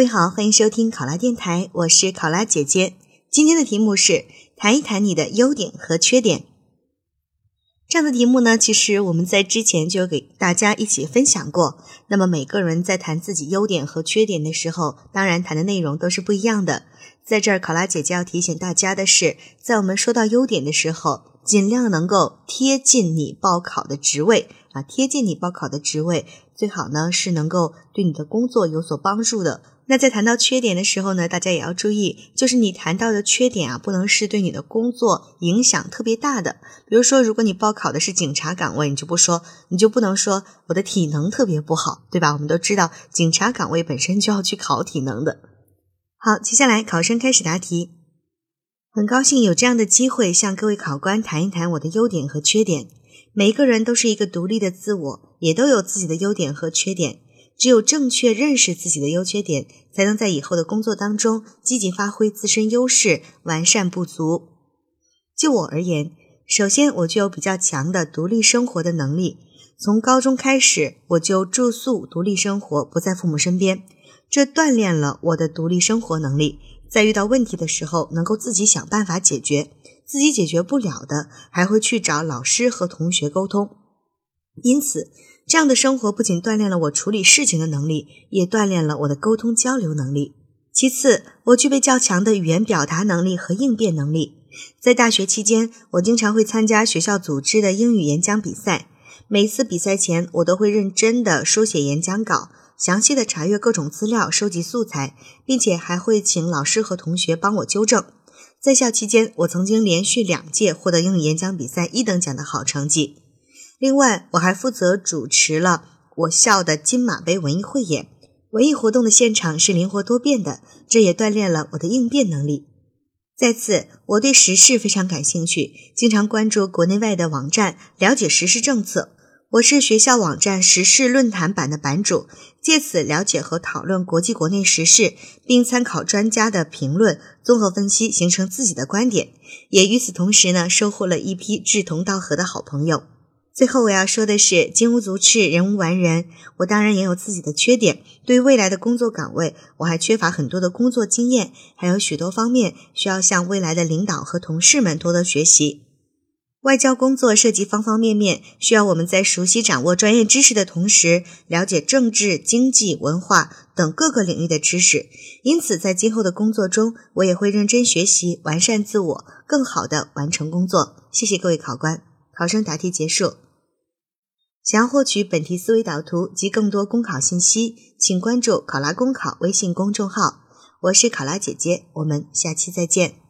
各位好，欢迎收听考拉电台，我是考拉姐姐。今天的题目是谈一谈你的优点和缺点。这样的题目呢，其实我们在之前就给大家一起分享过。那么每个人在谈自己优点和缺点的时候，当然谈的内容都是不一样的。在这儿，考拉姐姐要提醒大家的是，在我们说到优点的时候，尽量能够贴近你报考的职位啊，贴近你报考的职位，最好呢是能够对你的工作有所帮助的。那在谈到缺点的时候呢，大家也要注意，就是你谈到的缺点啊，不能是对你的工作影响特别大的。比如说，如果你报考的是警察岗位，你就不说，你就不能说我的体能特别不好，对吧？我们都知道，警察岗位本身就要去考体能的。好，接下来考生开始答题。很高兴有这样的机会向各位考官谈一谈我的优点和缺点。每一个人都是一个独立的自我，也都有自己的优点和缺点。只有正确认识自己的优缺点，才能在以后的工作当中积极发挥自身优势，完善不足。就我而言，首先我就有比较强的独立生活的能力。从高中开始，我就住宿独立生活，不在父母身边，这锻炼了我的独立生活能力。在遇到问题的时候，能够自己想办法解决，自己解决不了的，还会去找老师和同学沟通。因此。这样的生活不仅锻炼了我处理事情的能力，也锻炼了我的沟通交流能力。其次，我具备较强的语言表达能力和应变能力。在大学期间，我经常会参加学校组织的英语演讲比赛。每次比赛前，我都会认真的书写演讲稿，详细的查阅各种资料，收集素材，并且还会请老师和同学帮我纠正。在校期间，我曾经连续两届获得英语演讲比赛一等奖的好成绩。另外，我还负责主持了我校的金马杯文艺汇演。文艺活动的现场是灵活多变的，这也锻炼了我的应变能力。再次，我对时事非常感兴趣，经常关注国内外的网站，了解时事政策。我是学校网站时事论坛版的版主，借此了解和讨论国际国内时事，并参考专家的评论，综合分析，形成自己的观点。也与此同时呢，收获了一批志同道合的好朋友。最后我要说的是，金无足赤，人无完人。我当然也有自己的缺点，对于未来的工作岗位，我还缺乏很多的工作经验，还有许多方面需要向未来的领导和同事们多多学习。外交工作涉及方方面面，需要我们在熟悉掌握专业知识的同时，了解政治、经济、文化等各个领域的知识。因此，在今后的工作中，我也会认真学习，完善自我，更好的完成工作。谢谢各位考官，考生答题结束。想要获取本题思维导图及更多公考信息，请关注“考拉公考”微信公众号。我是考拉姐姐，我们下期再见。